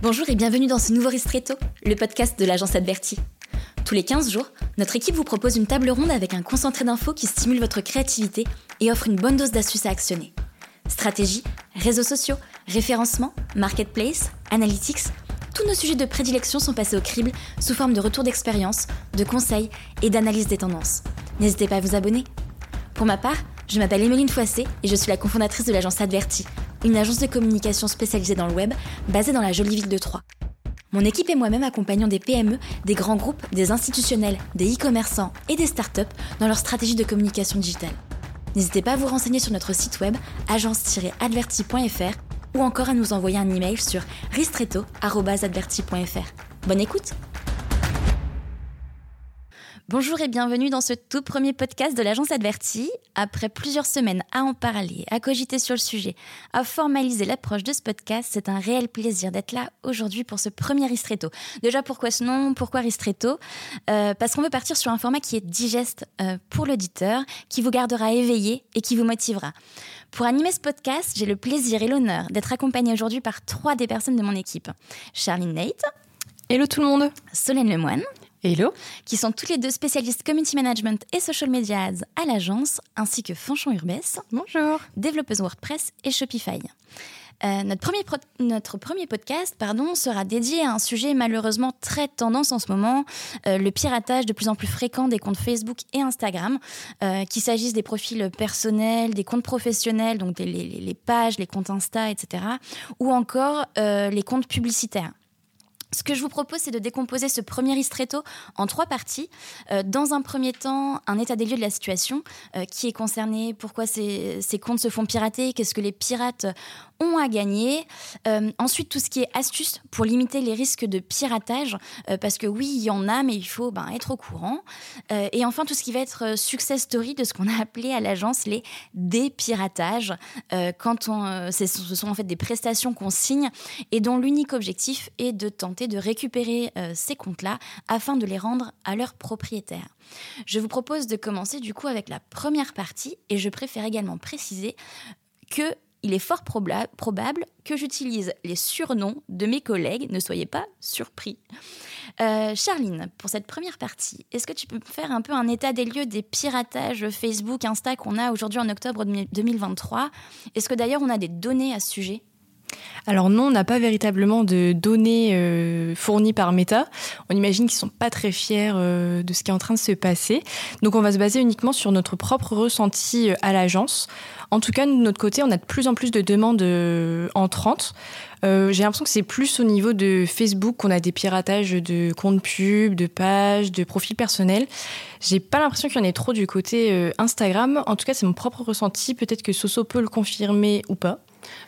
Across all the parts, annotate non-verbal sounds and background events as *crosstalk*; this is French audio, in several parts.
Bonjour et bienvenue dans ce nouveau Ristretto, le podcast de l'agence Adverti. Tous les 15 jours, notre équipe vous propose une table ronde avec un concentré d'infos qui stimule votre créativité et offre une bonne dose d'astuces à actionner. Stratégie, réseaux sociaux, référencement, marketplace, analytics, tous nos sujets de prédilection sont passés au crible sous forme de retours d'expérience, de conseils et d'analyse des tendances. N'hésitez pas à vous abonner. Pour ma part, je m'appelle Emeline Foissé et je suis la cofondatrice de l'agence Adverti, une agence de communication spécialisée dans le web basée dans la jolie ville de Troyes. Mon équipe et moi-même accompagnons des PME, des grands groupes, des institutionnels, des e-commerçants et des startups dans leur stratégie de communication digitale. N'hésitez pas à vous renseigner sur notre site web agence-adverti.fr ou encore à nous envoyer un email sur ristretto.adverti.fr. Bonne écoute Bonjour et bienvenue dans ce tout premier podcast de l'agence Adverti. Après plusieurs semaines à en parler, à cogiter sur le sujet, à formaliser l'approche de ce podcast, c'est un réel plaisir d'être là aujourd'hui pour ce premier Ristretto. Déjà, pourquoi ce nom? Pourquoi Ristretto? Euh, Parce qu'on veut partir sur un format qui est digeste euh, pour l'auditeur, qui vous gardera éveillé et qui vous motivera. Pour animer ce podcast, j'ai le plaisir et l'honneur d'être accompagnée aujourd'hui par trois des personnes de mon équipe. Charline Nate. Hello tout le monde. Solène Lemoine. Hello. Qui sont toutes les deux spécialistes community management et social media ads à l'agence, ainsi que Fanchon Urbès. Bonjour. Développeuse WordPress et Shopify. Euh, notre, premier notre premier podcast pardon, sera dédié à un sujet malheureusement très tendance en ce moment, euh, le piratage de plus en plus fréquent des comptes Facebook et Instagram, euh, qu'il s'agisse des profils personnels, des comptes professionnels, donc les, les, pages, les comptes Insta, etc., ou encore les comptes publicitaires. Ce que je vous propose, c'est de décomposer ce premier ristretto en trois parties. Euh, dans un premier temps, un état des lieux de la situation, euh, qui est concerné, pourquoi ces, ces comptes se font pirater, qu'est-ce que les pirates ont à gagner. Euh, ensuite, tout ce qui est astuces pour limiter les risques de piratage, parce que oui, il y en a, mais il faut ben, être au courant. Et enfin, tout ce qui va être success story de ce qu'on a *laughs* appelé à l'agence les dépiratages, quand on, ce sont en fait des prestations qu'on signe et dont l'unique objectif est de tenter de récupérer ces comptes-là afin de les rendre à leurs propriétaires. Je vous propose de commencer du coup avec la première partie et je préfère également préciser que il est fort probable que j'utilise les surnoms de mes collègues, ne soyez pas surpris. Euh, Charline, pour cette première partie, est-ce que tu peux faire un peu un état des lieux des piratages Facebook, Insta qu'on a aujourd'hui en octobre 2023 Est-ce que d'ailleurs on a des données à ce sujet? Alors non, on n'a pas véritablement de données euh, fournies par Meta. On imagine qu'ils sont pas très fiers euh, de ce qui est en train de se passer. Donc on va se baser uniquement sur notre propre ressenti à l'agence. En tout cas, de notre côté, on a de plus en plus de demandes euh, entrantes. Euh, j'ai l'impression que c'est plus au niveau de Facebook qu'on a des piratages de comptes pubs, de pages, de profils personnels. J'ai pas l'impression qu'il y en ait trop du côté euh, Instagram. En tout cas, c'est mon propre ressenti. Peut-être que Soso peut le confirmer ou pas.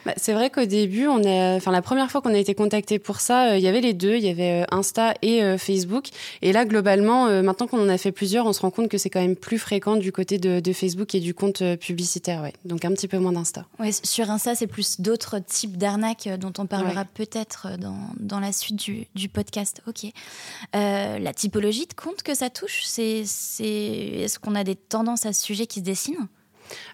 Bah, c'est vrai qu'au début, on enfin la première fois qu'on a été contacté pour ça, euh, il y avait les deux, il y avait euh, Insta et euh, Facebook. Et là, globalement, maintenant qu'on en a fait plusieurs, on se rend compte que c'est quand même plus fréquent du côté de, de Facebook et du compte publicitaire, ouais. Donc un petit peu moins d'Insta. Ouais, sur Insta, c'est plus d'autres types d'arnaques dont on parlera peut-être dans, dans, la suite du, du podcast. Ok. la typologie de compte que ça touche, c'est, c'est, est-ce qu'on a des tendances à ce sujet qui se dessinent?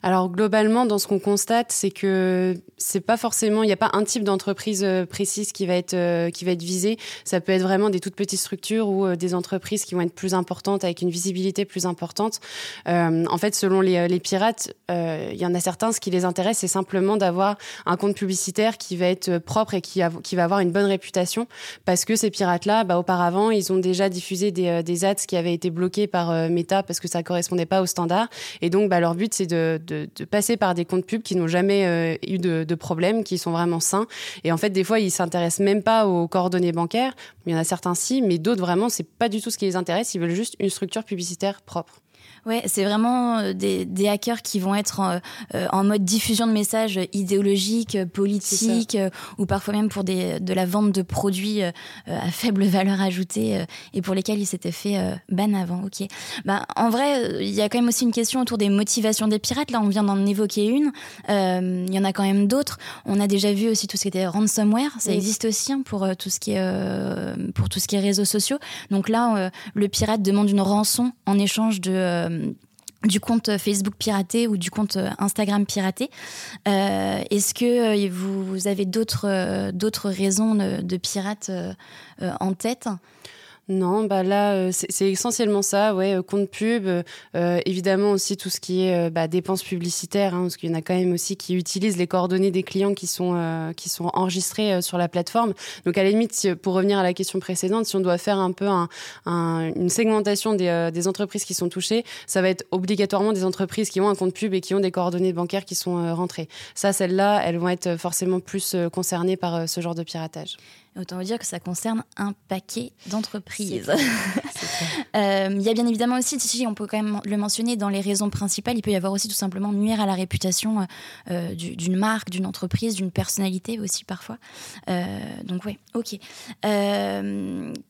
Alors globalement, dans ce qu'on constate, c'est que c'est pas forcément, il n'y a pas un type d'entreprise euh, précise qui va être euh, qui va être visé. Ça peut être vraiment des toutes petites structures ou euh, des entreprises qui vont être plus importantes avec une visibilité plus importante. en fait, selon les, les pirates, il y en a certains, ce qui les intéresse, c'est simplement d'avoir un compte publicitaire qui va être propre et qui, qui va avoir une bonne réputation, parce que ces pirates-là, bah, auparavant, ils ont déjà diffusé des, des ads qui avaient été bloqués par Meta parce que ça correspondait pas aux standards, et donc bah, leur but c'est de de, passer par des comptes pubs qui n'ont jamais euh, eu de, de problème, qui sont vraiment sains. Et en fait, des fois, ils s'intéressent même pas aux coordonnées bancaires. Il y en a certains si, mais d'autres vraiment, c'est pas du tout ce qui les intéresse. Ils veulent juste une structure publicitaire propre. Ouais, c'est vraiment euh, des, des, hackers qui vont être en, euh, en, mode diffusion de messages idéologiques, politiques, ou parfois même pour des, de la vente de produits à faible *laughs* valeur ajoutée et pour lesquels ils s'étaient fait ban avant. Ok. Bah, en vrai, il y a quand même aussi une question autour des motivations des pirates. Là, on vient d'en évoquer une. Il y en a quand même d'autres. On a déjà vu aussi tout ce qui était ransomware. Ça existe aussi hein, pour tout ce qui est pour tout ce qui est réseaux sociaux. Donc là, le pirate demande une rançon en échange de du compte Facebook piraté ou du compte Instagram piraté. Est-ce que vous, avez d'autres raisons de, de pirates en tête? Non, bah là, euh, c'est essentiellement ça, ouais, euh, compte pub, euh, évidemment aussi tout ce qui est bah, dépenses publicitaires, hein, parce qu'il y en a quand même aussi qui utilisent les coordonnées des clients qui sont qui sont enregistrés sur la plateforme. Donc à la limite, pour revenir à la question précédente, si on doit faire un peu un, une segmentation des, des, entreprises qui sont touchées, ça va être obligatoirement des entreprises qui ont un compte pub et qui ont des coordonnées bancaires qui sont rentrées. Ça, celles-là, elles vont être forcément plus concernées par ce genre de piratage. Autant vous dire que ça concerne un paquet d'entreprises. *laughs* Euh, il y a bien évidemment aussi, si on peut quand même le mentionner, dans les raisons principales, il peut y avoir aussi tout simplement nuire à la réputation euh, euh, d'une marque, d'une entreprise, d'une personnalité aussi parfois. donc oui, ok.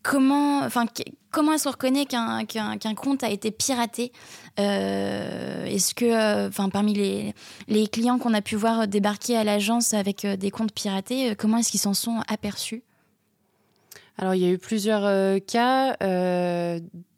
comment, enfin, comment est-ce qu'on reconnaît qu'un compte a été piraté? Est-ce que, enfin, parmi les, les clients qu'on a pu voir débarquer à l'agence avec des comptes piratés, comment est-ce qu'ils s'en sont aperçus? Alors, il y a eu plusieurs euh, cas.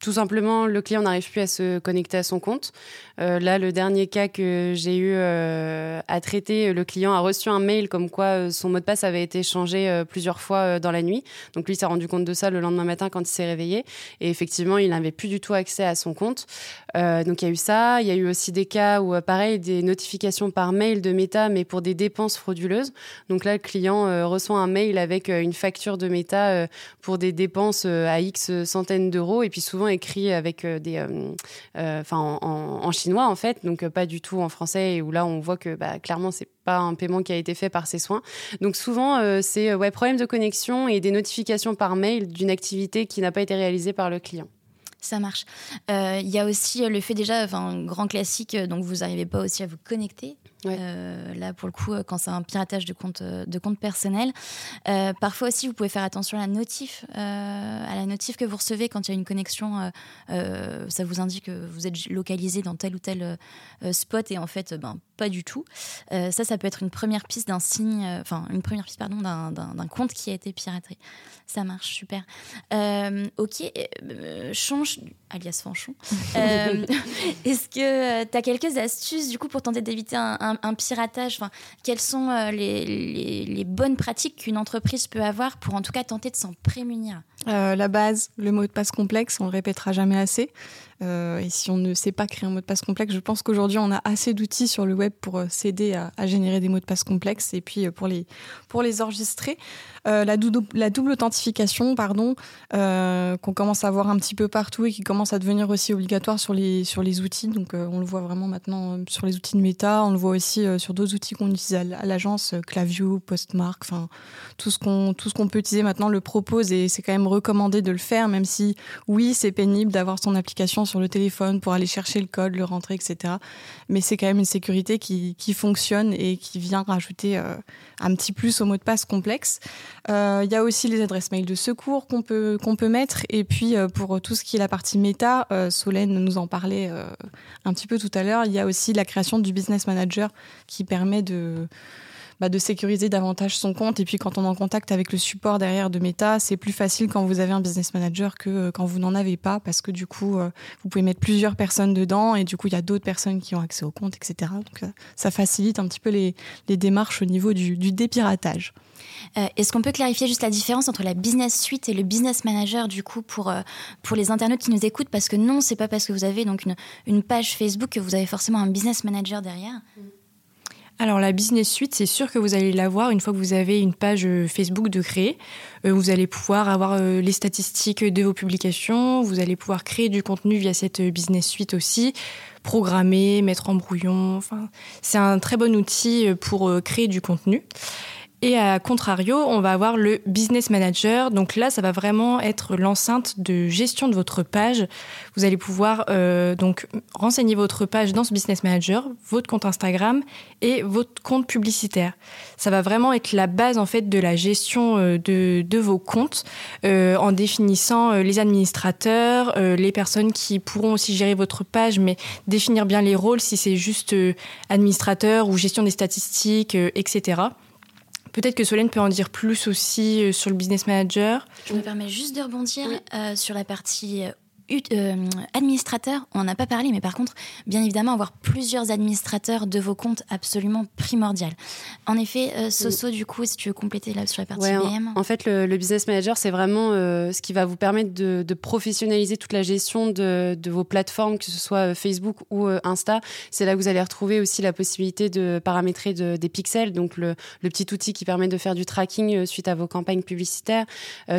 Tout simplement, le client n'arrive plus à se connecter à son compte. Euh, là, le dernier cas que j'ai eu euh, à traiter, le client a reçu un mail comme quoi euh, son mot de passe avait été changé plusieurs fois dans la nuit. Donc lui s'est rendu compte de ça le lendemain matin quand il s'est réveillé. Et effectivement, il n'avait plus du tout accès à son compte. donc il y a eu ça. Il y a eu aussi des cas où, pareil, des notifications par mail de Meta, mais pour des dépenses frauduleuses. Donc là, le client reçoit un mail avec une facture de Meta pour des dépenses à X centaines d'euros. Et puis souvent, écrit avec euh, des, euh, euh, en, chinois en fait, donc pas du tout en français et où là on voit que bah, clairement c'est pas un paiement qui a été fait par ses soins. Donc souvent c'est problème de connexion et des notifications par mail d'une activité qui n'a pas été réalisée par le client. Ça marche. Il y a aussi le fait déjà, enfin, grand classique, donc vous n'arrivez pas aussi à vous connecter euh, là, pour le coup, euh, quand c'est un piratage de compte, euh, de compte personnel. parfois aussi, vous pouvez faire attention à la notif, à la notif que vous recevez quand il y a une connexion. ça vous indique que vous êtes localisé dans tel ou tel spot et en fait, ben, pas du tout. ça, ça peut être une première piste d'un signe, enfin, une première piste, pardon, d'un compte qui a été piraté. Ça marche, super. ok, change, alias Fanchon. *laughs* Est-ce que tu as quelques astuces, du coup, pour tenter d'éviter un un, piratage? Enfin, Quelles sont euh, les, les, bonnes pratiques qu'une entreprise peut avoir pour en tout cas tenter de s'en prémunir? Euh, La base, le mot de passe complexe, on le répétera jamais assez. Euh, et si on ne sait pas créer un mot de passe complexe, je pense qu'aujourd'hui on a assez d'outils sur le web pour s'aider à, générer des mots de passe complexes et puis pour les, pour les enregistrer. la, la, double authentification, pardon, qu'on commence à voir un petit peu partout et qui commence à devenir aussi obligatoire sur les, sur les outils. Donc on le voit vraiment maintenant sur les outils de méta, on le voit aussi euh, sur d'autres outils qu'on utilise à l'agence, euh, Clavio, Postmark, enfin tout ce qu'on qu'on peut utiliser maintenant le propose et c'est quand même recommandé de le faire, même si oui c'est pénible d'avoir son application sur le téléphone pour aller chercher le code, le rentrer, etc. Mais c'est quand même une sécurité qui, fonctionne et qui vient rajouter euh, un petit plus au mot de passe complexe. Il y a aussi les adresses mail de secours qu'on peut qu'on peut mettre et puis pour tout ce qui est la partie méta, Solène nous en parlait un petit peu tout à l'heure. Il y a aussi la création du business manager qui permet de, bah, de sécuriser davantage son compte. Et puis quand on est en contact avec le support derrière de Meta, c'est plus facile quand vous avez un business manager que euh, quand vous n'en avez pas, parce que du coup, euh, vous pouvez mettre plusieurs personnes dedans et du coup, il y a d'autres personnes qui ont accès au compte, etc. Donc euh, ça facilite un petit peu les, les démarches au niveau du, du dépiratage. Est-ce qu'on peut clarifier juste la différence entre la business suite et le business manager du coup pour, pour les internautes qui nous écoutent? Parce que non, c'est pas parce que vous avez donc une, une, page Facebook que vous avez forcément un business manager derrière. Alors la business suite, c'est sûr que vous allez l'avoir une fois que vous avez une page euh, Facebook de créer. Euh, vous allez pouvoir avoir euh, les statistiques de vos publications, vous allez pouvoir créer du contenu via cette business suite aussi, programmer, mettre en brouillon. Enfin, c'est un très bon outil pour créer du contenu. Et à contrario, on va avoir le business manager. Donc là, ça va vraiment être l'enceinte de gestion de votre page. Vous allez pouvoir euh, donc renseigner votre page dans ce business manager, votre compte Instagram et votre compte publicitaire. Ça va vraiment être la base en fait de la gestion euh, de, de vos comptes euh, en définissant euh, les administrateurs, euh, les personnes qui pourront aussi gérer votre page, mais définir bien les rôles si c'est juste administrateur ou gestion des statistiques, etc. Peut-être que Solène peut en dire plus aussi euh, sur le business manager. Je me permets juste de rebondir euh, sur la partie euh, administrateur, on n'en a pas parlé, mais par contre, bien évidemment, avoir plusieurs administrateurs de vos comptes, absolument primordial. En effet, Soso, du coup, si tu veux compléter là sur la partie BM. En, fait, le, business manager, c'est vraiment ce qui va vous permettre de, professionnaliser toute la gestion de, de, vos plateformes, que ce soit Facebook ou Insta. C'est là que vous allez retrouver aussi la possibilité de paramétrer des pixels, donc le, le, petit outil qui permet de faire du tracking suite à vos campagnes publicitaires.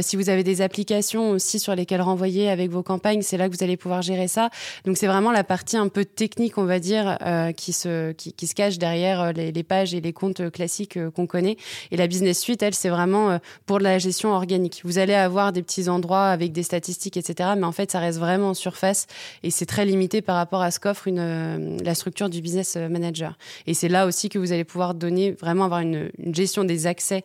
si vous avez des applications aussi sur lesquelles renvoyer avec vos campagnes, c'est là que vous allez pouvoir gérer ça. Donc c'est vraiment la partie un peu technique, on va dire, euh, qui, se, qui, se cache derrière euh, les, pages et les comptes classiques euh, qu'on connaît. Et la business suite, elle, c'est vraiment pour de la gestion organique. Vous allez avoir des petits endroits avec des statistiques, etc. Mais en fait, ça reste vraiment en surface et c'est très limité par rapport à ce qu'offre une, la structure du business manager. Et c'est là aussi que vous allez pouvoir donner, vraiment avoir une, gestion des accès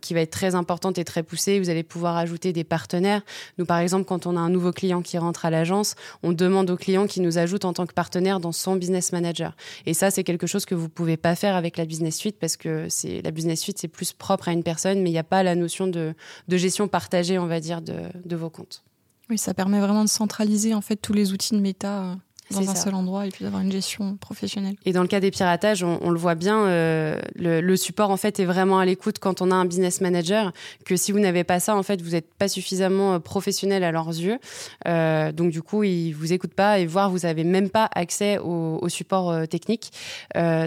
qui va être très importante et très poussée. Vous allez pouvoir ajouter des partenaires. Nous, par exemple, quand on a un nouveau client qui rentre à l'agence, on demande au client qui nous ajoute en tant que partenaire dans son business manager. Et ça, c'est quelque chose que vous pouvez pas faire avec la business suite parce que c'est la business suite, c'est plus propre à une personne, mais il n'y a pas la notion de, gestion partagée, on va dire, de, de vos comptes. Oui, ça permet vraiment de centraliser en fait tous les outils de méta euh, dans un seul endroit et puis d'avoir une gestion professionnelle. Et dans le cas des piratages, on, on le voit bien, euh, le, le, support en fait est vraiment à l'écoute quand on a un business manager. Que si vous n'avez pas ça, en fait, vous n'êtes pas suffisamment euh, professionnel à leurs yeux. Euh, donc du coup, ils vous écoutent pas et voire vous n'avez même pas accès au, au support euh, technique.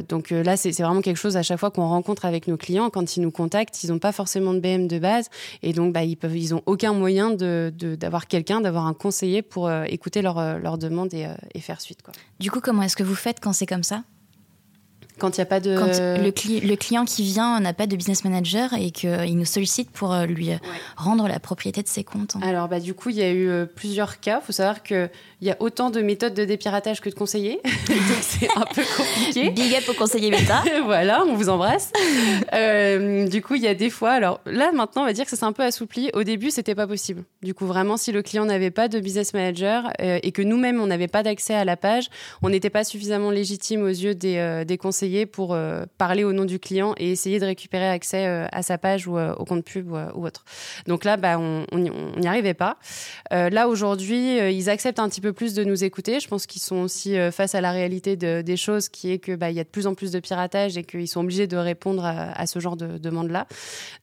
Donc là, c'est vraiment quelque chose à chaque fois qu'on rencontre avec nos clients quand ils nous contactent, ils n'ont pas forcément de BM de base et donc bah, ils peuvent, ils ont aucun moyen de d'avoir quelqu'un, d'avoir un conseiller pour écouter leurs leur demandes et, et faire Du coup, comment est-ce que vous faites quand c'est comme ça? Quand il n'y a pas de... Quand le, cli le client qui vient n'a pas de business manager et qu'il nous sollicite pour euh, lui ouais. rendre la propriété de ses comptes. Alors, bah, du coup, il y a eu euh, plusieurs cas. Il faut savoir qu'il y a autant de méthodes de dépiratage que de conseillers. *laughs* Donc, c'est un peu compliqué. *laughs* Big up au conseiller méta. *laughs* voilà, on vous embrasse. euh, du coup, il y a des fois... Alors là, maintenant, on va dire que ça s'est un peu assoupli. Au début, c'était pas possible. Du coup, vraiment, si le client n'avait pas de business manager euh, et que nous-mêmes, on n'avait pas d'accès à la page, on n'était pas suffisamment légitime aux yeux des, euh, des conseillers pour euh, parler au nom du client et essayer de récupérer accès euh, à sa page ou euh, au compte pub ou, autre. Donc là, bah, on n'y arrivait pas. là, aujourd'hui, ils acceptent un petit peu plus de nous écouter. Je pense qu'ils sont aussi face à la réalité de, des choses qui est que bah, y a de plus en plus de piratage et qu'ils sont obligés de répondre à, ce genre de demande-là.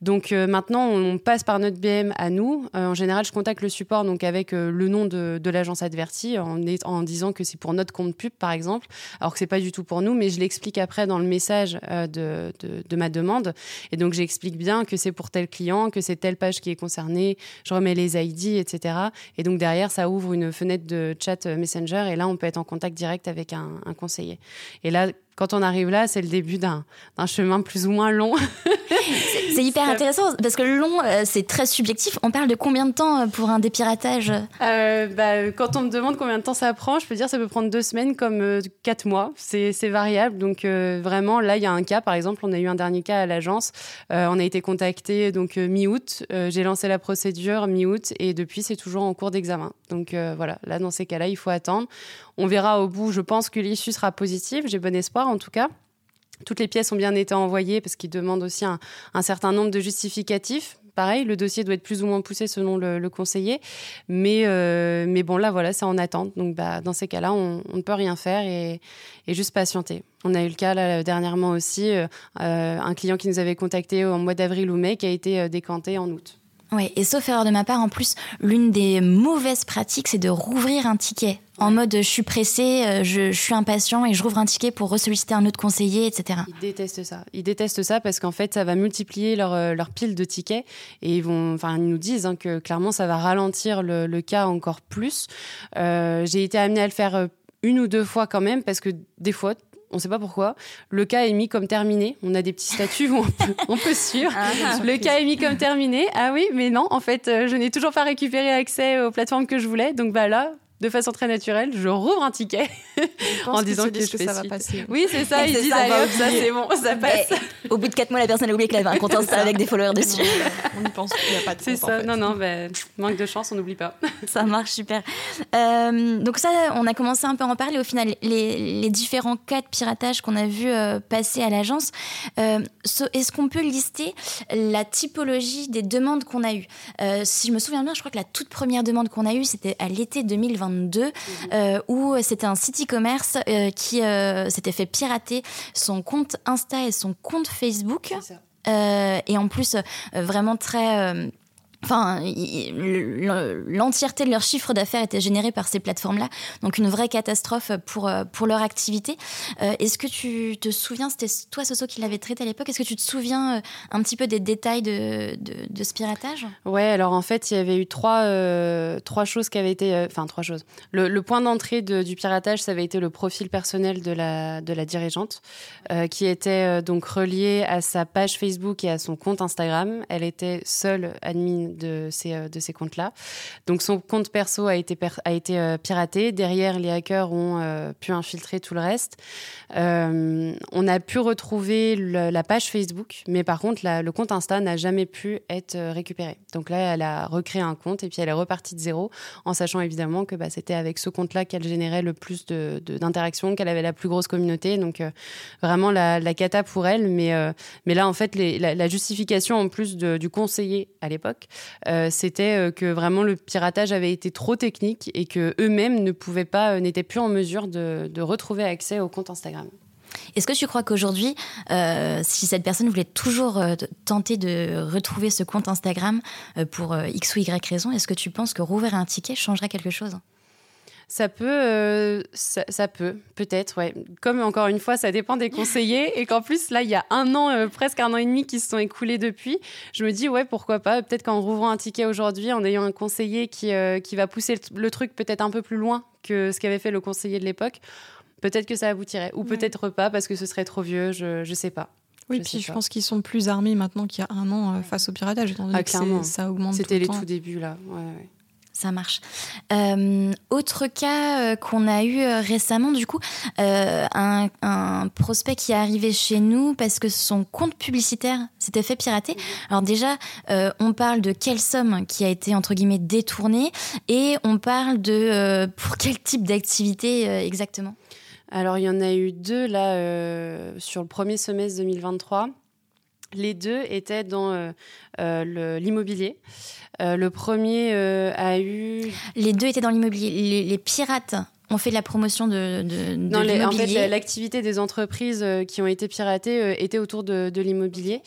Donc maintenant, on passe par notre BM à nous. en général, je contacte le support donc avec le nom de, de l'agence advertie en, en disant que c'est pour notre compte pub, par exemple, alors que c'est pas du tout pour nous, mais je l'explique après dans le message euh, de, de, de, ma demande. Et donc, j'explique bien que c'est pour tel client, que c'est telle page qui est concernée. Je remets les ID, etc. Et donc, derrière, ça ouvre une fenêtre de chat Messenger. Et là, on peut être en contact direct avec un, un conseiller. Et là, quand on arrive là, c'est le début d'un chemin plus ou moins long. c'est hyper intéressant parce que long, euh, c'est très subjectif. On parle de combien de temps euh, pour un dépiratage? Euh, bah, Quand on me demande combien de temps ça prend, je peux dire ça peut prendre deux semaines comme quatre mois. C'est variable. Donc euh, vraiment, là, il y a un cas. Par exemple, on a eu un dernier cas à l'agence. Euh, on a été contacté donc mi-août. J'ai lancé la procédure mi-août et depuis, c'est toujours en cours d'examen. Donc voilà, là, dans ces cas-là, il faut attendre. On verra au bout. Je pense que l'issue sera positive. J'ai bon espoir en tout cas. Toutes les pièces ont bien été envoyées parce qu'ils demandent aussi un, certain nombre de justificatifs. Pareil, le dossier doit être plus ou moins poussé selon le, le conseiller. Mais, euh, mais bon, là, voilà, c'est en attente. Donc, bah, dans ces cas-là, on, ne peut rien faire et, juste patienter. On a eu le cas dernièrement aussi, euh, un client qui nous avait contacté en mois d'avril ou mai qui a été euh, décanté en août. Oui, et sauf erreur de ma part, en plus, l'une des mauvaises pratiques, c'est de rouvrir un ticket. En mode, je suis pressé, euh, je, je, suis impatient et je rouvre un ticket pour ressolliciter un autre conseiller, etc. Ils détestent ça. Ils détestent ça parce qu'en fait, ça va multiplier leur, euh, leur pile de tickets et ils vont, enfin, ils nous disent hein, que clairement, ça va ralentir le, le cas encore plus. Euh, J'ai été amenée à le faire une ou deux fois quand même parce que des fois, on ne sait pas pourquoi. Le cas est mis comme terminé. On a des petits statuts où on peut, on peut suivre. Ah, le cas est mis comme terminé. Ah oui, mais non, en fait, euh, je n'ai toujours pas récupéré accès aux plateformes que je voulais. Donc bah là, de façon très naturelle, je rouvre un ticket *laughs* en disant que, je fais ça va passer. Oui, c'est ça. Ils disent ça, ça c'est bon, ça passe. *laughs* au bout de quatre mois, la personne a oublié qu'elle avait un compte Insta avec des followers dessus. *laughs* on y pense qu'il n'y a pas de C'est ça. Non, non, ben, manque de chance, on n'oublie pas. ça marche super. Euh, donc ça, on a commencé un peu à en parler. Au final, les, différents cas de piratage qu'on a vu euh, passer à l'agence, euh, est-ce qu'on peut lister la typologie des demandes qu'on a eues? Si je me souviens bien, je crois que la toute première demande qu'on a eue, c'était à l'été 2022, mhm. où c'était un site e-commerce qui s'était fait pirater son compte Insta et son compte Facebook. et en plus, vraiment très Enfin, l'entièreté de leur chiffre d'affaires était générée par ces plateformes-là, donc une vraie catastrophe pour, euh, pour leur activité. Euh, est-ce que tu te souviens, c'était toi Soso qui l'avait traité à l'époque, est-ce que tu te souviens euh, un petit peu des détails de, de, ce piratage? Ouais, alors en fait, il y avait eu trois, trois choses qui avaient été... Enfin, trois choses. Le, point d'entrée du piratage, ça avait été le profil personnel de la, de la dirigeante, qui était donc relié à sa page Facebook et à son compte Instagram. Elle était seule admin de ces, euh, comptes-là. Donc son compte perso a été, euh, piraté. Derrière, les hackers ont euh, pu infiltrer tout le reste. on a pu retrouver la page Facebook, mais par contre, le compte Insta n'a jamais pu être récupéré. Donc là, elle a recréé un compte et puis elle est repartie de zéro, en sachant évidemment que bah, c'était avec ce compte-là qu'elle générait le plus d'interactions, qu'elle avait la plus grosse communauté. Donc vraiment la, cata pour elle. Mais, là, en fait, la, justification en plus du conseiller à l'époque, euh, c'était euh, que vraiment le piratage avait été trop technique et que eux-mêmes ne pouvaient pas, euh, n'étaient plus en mesure de, retrouver accès au compte Instagram. Est-ce que tu crois qu'aujourd'hui, si cette personne voulait toujours tenter de retrouver ce compte Instagram pour X ou Y raison, est-ce que tu penses que rouvrir un ticket changerait quelque chose? Ça peut, euh, ça, peut, peut-être, ouais. Comme encore une fois, ça dépend des conseillers et qu'en plus, là, il y a un an, euh, presque un an et demi qui se sont écoulés depuis. Je me dis, ouais, pourquoi pas. Peut-être qu'en rouvrant un ticket aujourd'hui, en ayant un conseiller qui, euh, qui va pousser le, truc peut-être un peu plus loin que ce qu'avait fait le conseiller de l'époque, peut-être que ça aboutirait. Ou peut-être pas parce que ce serait trop vieux, je, je sais pas. Oui, je puis je pense qu'ils sont plus armés maintenant qu'il y a un an face au piratage, étant donné ah, que ça augmente. C'était les tout débuts là. Ouais, ouais. Ça marche. Euh, autre cas euh, qu'on a eu euh, récemment, du coup, un, prospect qui est arrivé chez nous parce que son compte publicitaire s'était fait pirater. Alors déjà, on parle de quelle somme qui a été entre guillemets détournée et on parle de pour quel type d'activité exactement? Alors il y en a eu deux là sur le premier semestre 2023. Les deux étaient dans l'immobilier. Euh, le premier euh, a eu. Les deux étaient dans l'immobilier. Les, pirates ont fait de la promotion de, de, non, En fait, l'activité des entreprises euh, qui ont été piratées était autour de, de l'immobilier.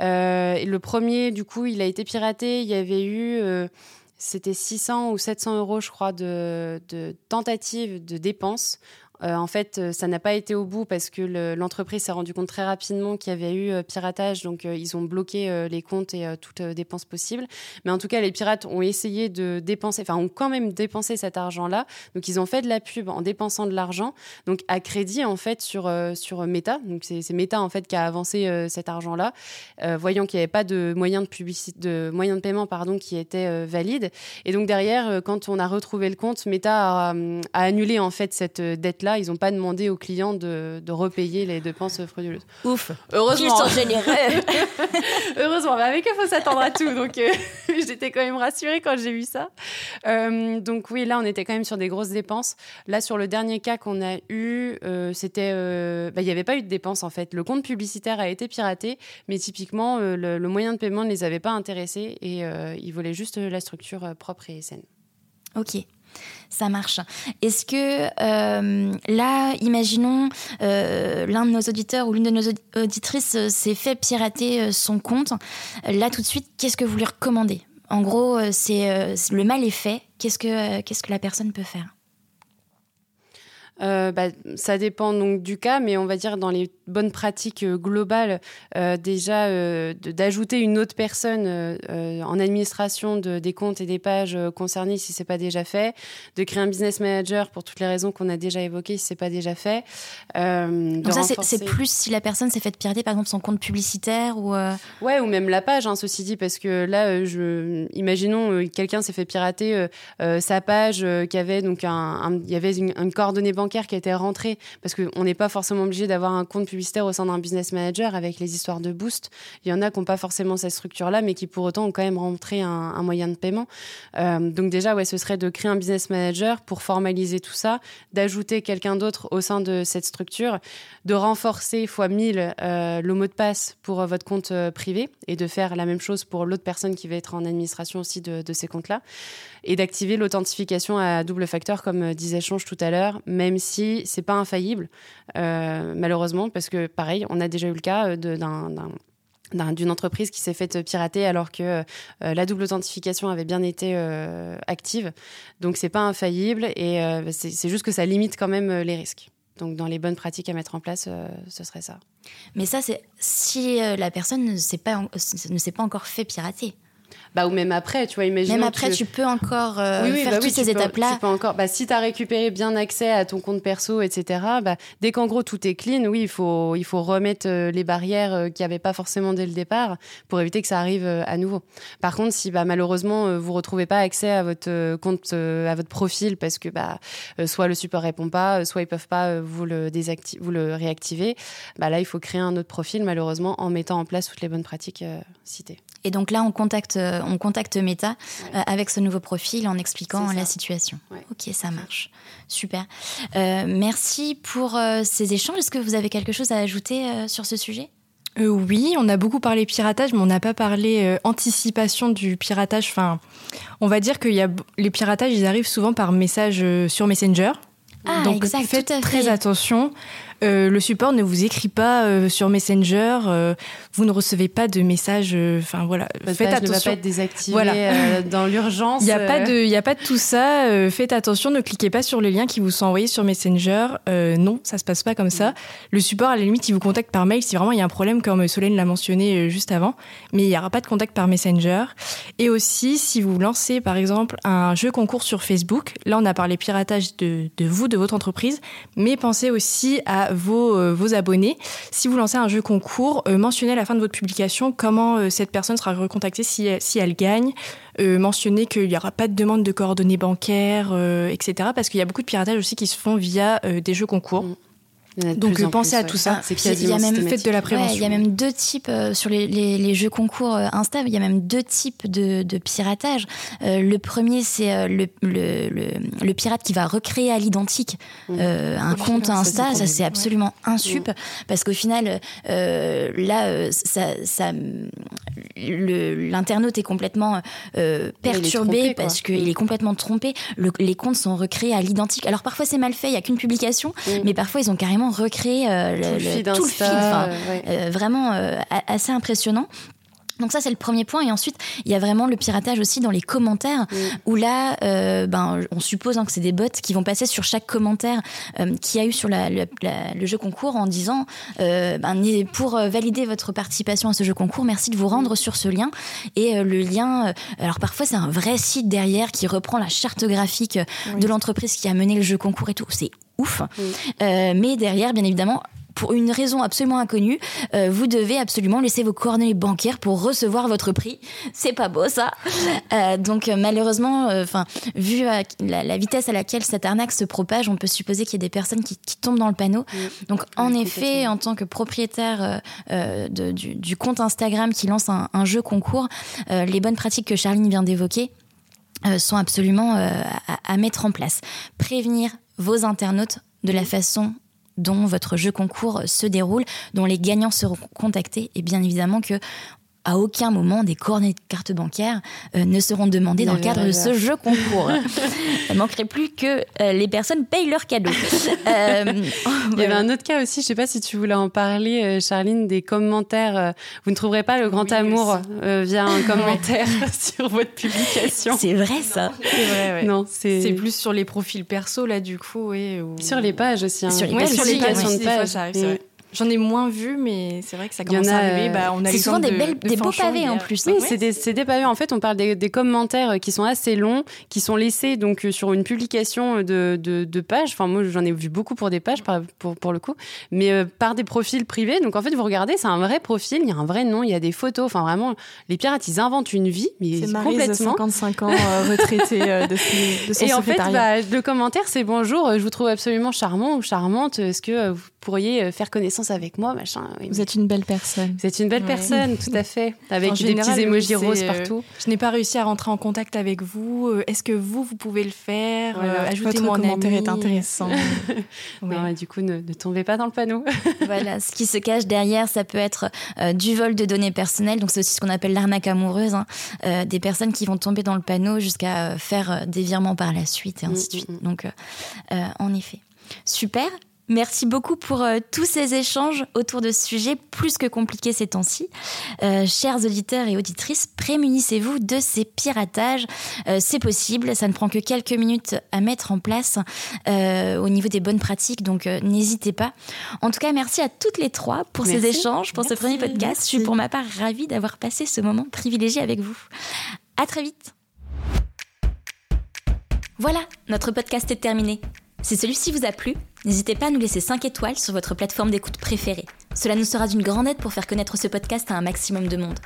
le premier, du coup, il a été piraté. Il y avait eu c'était 600 ou 700 euros, je crois, de, de tentatives de dépenses euh, en fait, euh, ça n'a pas été au bout parce que l'entreprise s'est rendu compte très rapidement qu'il y avait eu euh, piratage, donc ils ont bloqué les comptes et toute dépense possible. Mais en tout cas, les pirates ont essayé de dépenser, enfin ont quand même dépensé cet argent-là. Donc ils ont fait de la pub en dépensant de l'argent, donc à crédit en fait sur sur Meta. Donc c'est Meta en fait qui a avancé cet argent-là, voyant qu'il n'y avait pas de moyens de de moyens de paiement pardon qui étaient valides. Et donc derrière, quand on a retrouvé le compte, Meta a annulé en fait cette dette-là ils n'ont pas demandé aux clients de, repayer les dépenses frauduleuses. Ouf. Heureusement. *laughs* Heureusement. Mais avec eux, il faut s'attendre à tout. Donc, euh, *laughs* j'étais quand même rassurée quand j'ai vu ça. Euh, donc, oui, là, on était quand même sur des grosses dépenses. Là, sur le dernier cas qu'on a eu, euh, c'était. Bah, il n'y avait pas eu de dépenses, en fait. Le compte publicitaire a été piraté, mais typiquement, le, le, moyen de paiement ne les avait pas intéressés et ils voulaient juste la structure propre et saine. Ok. Ça marche. Est-ce que euh, là, imaginons euh, l'un de nos auditeurs ou l'une de nos auditrices euh, s'est fait pirater son compte. Là, tout de suite, qu'est-ce que vous lui recommandez? En gros, c'est le mal est fait. Qu'est-ce que qu'est-ce que la personne peut faire? Euh, bah, ça dépend donc du cas, mais on va dire dans les bonnes pratiques euh, globales, euh, déjà d'ajouter une autre personne en administration de, des comptes et des pages concernées si c'est pas déjà fait, de créer un business manager pour toutes les raisons qu'on a déjà évoquées si c'est pas déjà fait. donc ça c'est plus si la personne s'est fait pirater par exemple son compte publicitaire ou ouais ou même la page, hein, ceci dit, parce que là, je, imaginons quelqu'un s'est fait pirater sa page qui avait donc un, il y avait une, une coordonnée bancaire qui a été rentré, parce qu'on n'est pas forcément obligé d'avoir un compte publicitaire au sein d'un business manager avec les histoires de boost. Il y en a qui n'ont pas forcément cette structure-là, mais qui pour autant ont quand même rentré un, moyen de paiement. Euh, donc déjà, ouais, ce serait de créer un business manager pour formaliser tout ça, d'ajouter quelqu'un d'autre au sein de cette structure, de renforcer fois 1000 euh, le mot de passe pour votre compte euh, privé et de faire la même chose pour l'autre personne qui va être en administration aussi de, ces comptes-là et d'activer l'authentification à double facteur, comme euh, disait Change tout à l'heure, même si c'est pas infaillible, euh, malheureusement, parce que pareil, on a déjà eu le cas euh, d'une entreprise qui s'est faite pirater alors que la double authentification avait bien été active. Donc c'est pas infaillible et c'est juste que ça limite quand même les risques. Donc dans les bonnes pratiques à mettre en place, ce serait ça. Mais ça, c'est si la personne ne s'est pas, ne s'est pas encore fait pirater. Bah, ou même après, tu vois, imagine. Même après, tu, peux encore euh, faire bah toutes ces étapes-là. Tu peux encore, bah, si tu as récupéré bien accès à ton compte perso, etc., bah, dès qu'en gros tout est clean, oui, il faut, il faut remettre euh, les barrières euh, qu'il n'y avait pas forcément dès le départ pour éviter que ça arrive à nouveau. Par contre, si bah, malheureusement vous retrouvez pas accès à votre compte, à votre profil parce que bah, soit le support répond pas, soit ils peuvent pas vous le, désactiver, vous le réactiver, bah, là, il faut créer un autre profil, malheureusement, en mettant en place toutes les bonnes pratiques citées. Et donc là, on contacte, euh, on contacte Meta euh, avec ce nouveau profil en expliquant la situation. Ok, ça marche. Super. Euh, merci pour ces échanges. Est-ce que vous avez quelque chose à ajouter sur ce sujet? Oui, on a beaucoup parlé piratage, mais on n'a pas parlé anticipation du piratage. Enfin, on va dire que y a, les piratages, ils arrivent souvent par message sur Messenger. Ah, Donc faites très attention. Euh, le support ne vous écrit pas euh, sur Messenger, euh, vous ne recevez pas de messages. Enfin voilà, faites attention. Ne va pas être voilà. dans l'urgence. Il n'y a pas de, il a pas de tout ça. faites attention, ne cliquez pas sur les liens qui vous sont envoyés sur Messenger. non, ça se passe pas comme ça. Le support, à la limite, il vous contacte par mail si vraiment il y a un problème, comme Solène l'a mentionné juste avant. Mais il n'y aura pas de contact par Messenger. Et aussi, si vous lancez par exemple un jeu concours sur Facebook, là on a parlé piratage de, de vous, de votre entreprise, mais pensez aussi à vos, euh, vos abonnés. Si vous lancez un jeu concours, euh, mentionnez à la fin de votre publication comment euh, cette personne sera recontactée si, si elle gagne. mentionnez qu'il n'y aura pas de demande de coordonnées bancaires, etc. Parce qu'il y a beaucoup de piratage aussi qui se font via des jeux concours. Mm. Donc pensez à tout ça. C'est il y a même fait de la prévention. il y a même deux types euh, sur les, les, les, jeux concours euh, Insta. Il y a même deux types de, de piratage. Euh, le premier, c'est le, le, le, pirate qui va recréer à l'identique mmh. un compte Insta. Ça, c'est absolument insup mmh. parce qu'au final, là, ça, ça l'internaute est complètement perturbé parce qu'il mmh. est complètement trompé. les comptes sont recréés à l'identique. Alors parfois c'est mal fait, il y a qu'une publication, mais parfois ils ont carrément recréer euh, le, tout le feed, euh, vraiment euh, assez impressionnant. Donc ça c'est le premier point. Et ensuite il y a vraiment le piratage aussi dans les commentaires mm. où là ben on suppose hein, que c'est des bots qui vont passer sur chaque commentaire qui a eu sur la, le jeu concours en disant ben, pour valider votre participation à ce jeu concours merci de vous rendre sur ce lien. Et le lien alors parfois c'est un vrai site derrière qui reprend la charte graphique de l'entreprise qui a mené le jeu concours et tout. C'est ouf. Euh, mais derrière, bien évidemment, pour une raison absolument inconnue, euh, vous devez absolument laisser vos coordonnées bancaires pour recevoir votre prix. C'est pas beau ça. Euh, donc malheureusement, enfin vu la, vitesse à laquelle cette arnaque se propage, on peut supposer qu'il y a des personnes qui, tombent dans le panneau. Donc en effet, en tant que propriétaire du, compte Instagram qui lance un, jeu concours, les bonnes pratiques que Charline vient d'évoquer sont absolument à mettre en place. Prévenir vos internautes de la façon dont votre jeu concours se déroule, dont les gagnants seront contactés, et bien évidemment que à aucun moment des coordonnées de carte bancaire euh, ne seront demandées dans le cadre de ce jeu concours. *laughs* Il ne manquerait plus que euh, les personnes payent leurs cadeaux. *laughs* Il y avait un autre cas aussi, je ne sais pas si tu voulais en parler, Charline, des commentaires. Vous ne trouverez pas le grand amour via un *laughs* commentaire sur votre publication. C'est vrai ça. C'est vrai, Non, c'est plus sur les profils perso là du coup, et Sur les pages aussi. Hein. Sur les, pages, sur les pages, de. Ça arrive, J'en ai moins vu, mais c'est vrai que ça commence à arriver. Bah, on a c'est souvent des, belles, des beaux pavés en plus. Oui, c'est des, des, pavés. En fait, on parle des, des, commentaires qui sont assez longs, qui sont laissés donc euh, sur une publication de, de, de pages. Enfin, moi, j'en ai vu beaucoup pour des pages, pour, pour le coup, mais euh, par des profils privés. Donc, en fait, vous regardez, c'est un vrai profil, il y a un vrai nom, il y a des photos. Enfin, vraiment, les pirates, ils inventent une vie, mais c'est complètement. 55 ans, euh, retraité de, ce, de *laughs* son Et en fait, bah, le commentaire, c'est bonjour, je vous trouve absolument charmant ou charmante. Est-ce que vous pourriez faire connaissance avec moi, machin vous êtes une belle personne. Vous êtes une belle personne, tout à fait. Avec des petits émojis roses euh, partout. je n'ai pas réussi à rentrer en contact avec vous. Euh, est-ce que vous, vous pouvez le faire? Euh, Ajoutez-moi un commentaire est intéressant. *laughs* du coup, ne, tombez pas dans le panneau. *laughs* voilà, ce qui se cache derrière, ça peut être du vol de données personnelles. Donc, c'est aussi ce qu'on appelle l'arnaque amoureuse. Hein. des personnes qui vont tomber dans le panneau jusqu'à faire des virements par la suite et ainsi de mm, suite. Mm, mm. Donc, en effet. Super. Merci beaucoup pour euh, tous ces échanges autour de ce sujet plus que compliqué ces temps-ci. Euh, chers auditeurs et auditrices, prémunissez-vous de ces piratages. Euh, c'est possible, ça ne prend que quelques minutes à mettre en place au niveau des bonnes pratiques, donc n'hésitez pas. En tout cas, merci à toutes les trois pour ces échanges, pour ce premier podcast. Je suis pour ma part ravie d'avoir passé ce moment privilégié avec vous. À très vite. Voilà, notre podcast est terminé. Si celui-ci vous a plu, n'hésitez pas à nous laisser 5 étoiles sur votre plateforme d'écoute préférée. Cela nous sera d'une grande aide pour faire connaître ce podcast à un maximum de monde.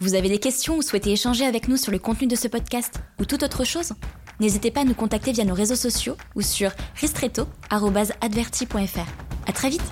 Vous avez des questions ou souhaitez échanger avec nous sur le contenu de ce podcast ou toute autre chose? N'hésitez pas à nous contacter via nos réseaux sociaux ou sur ristretto.adverti.fr. À très vite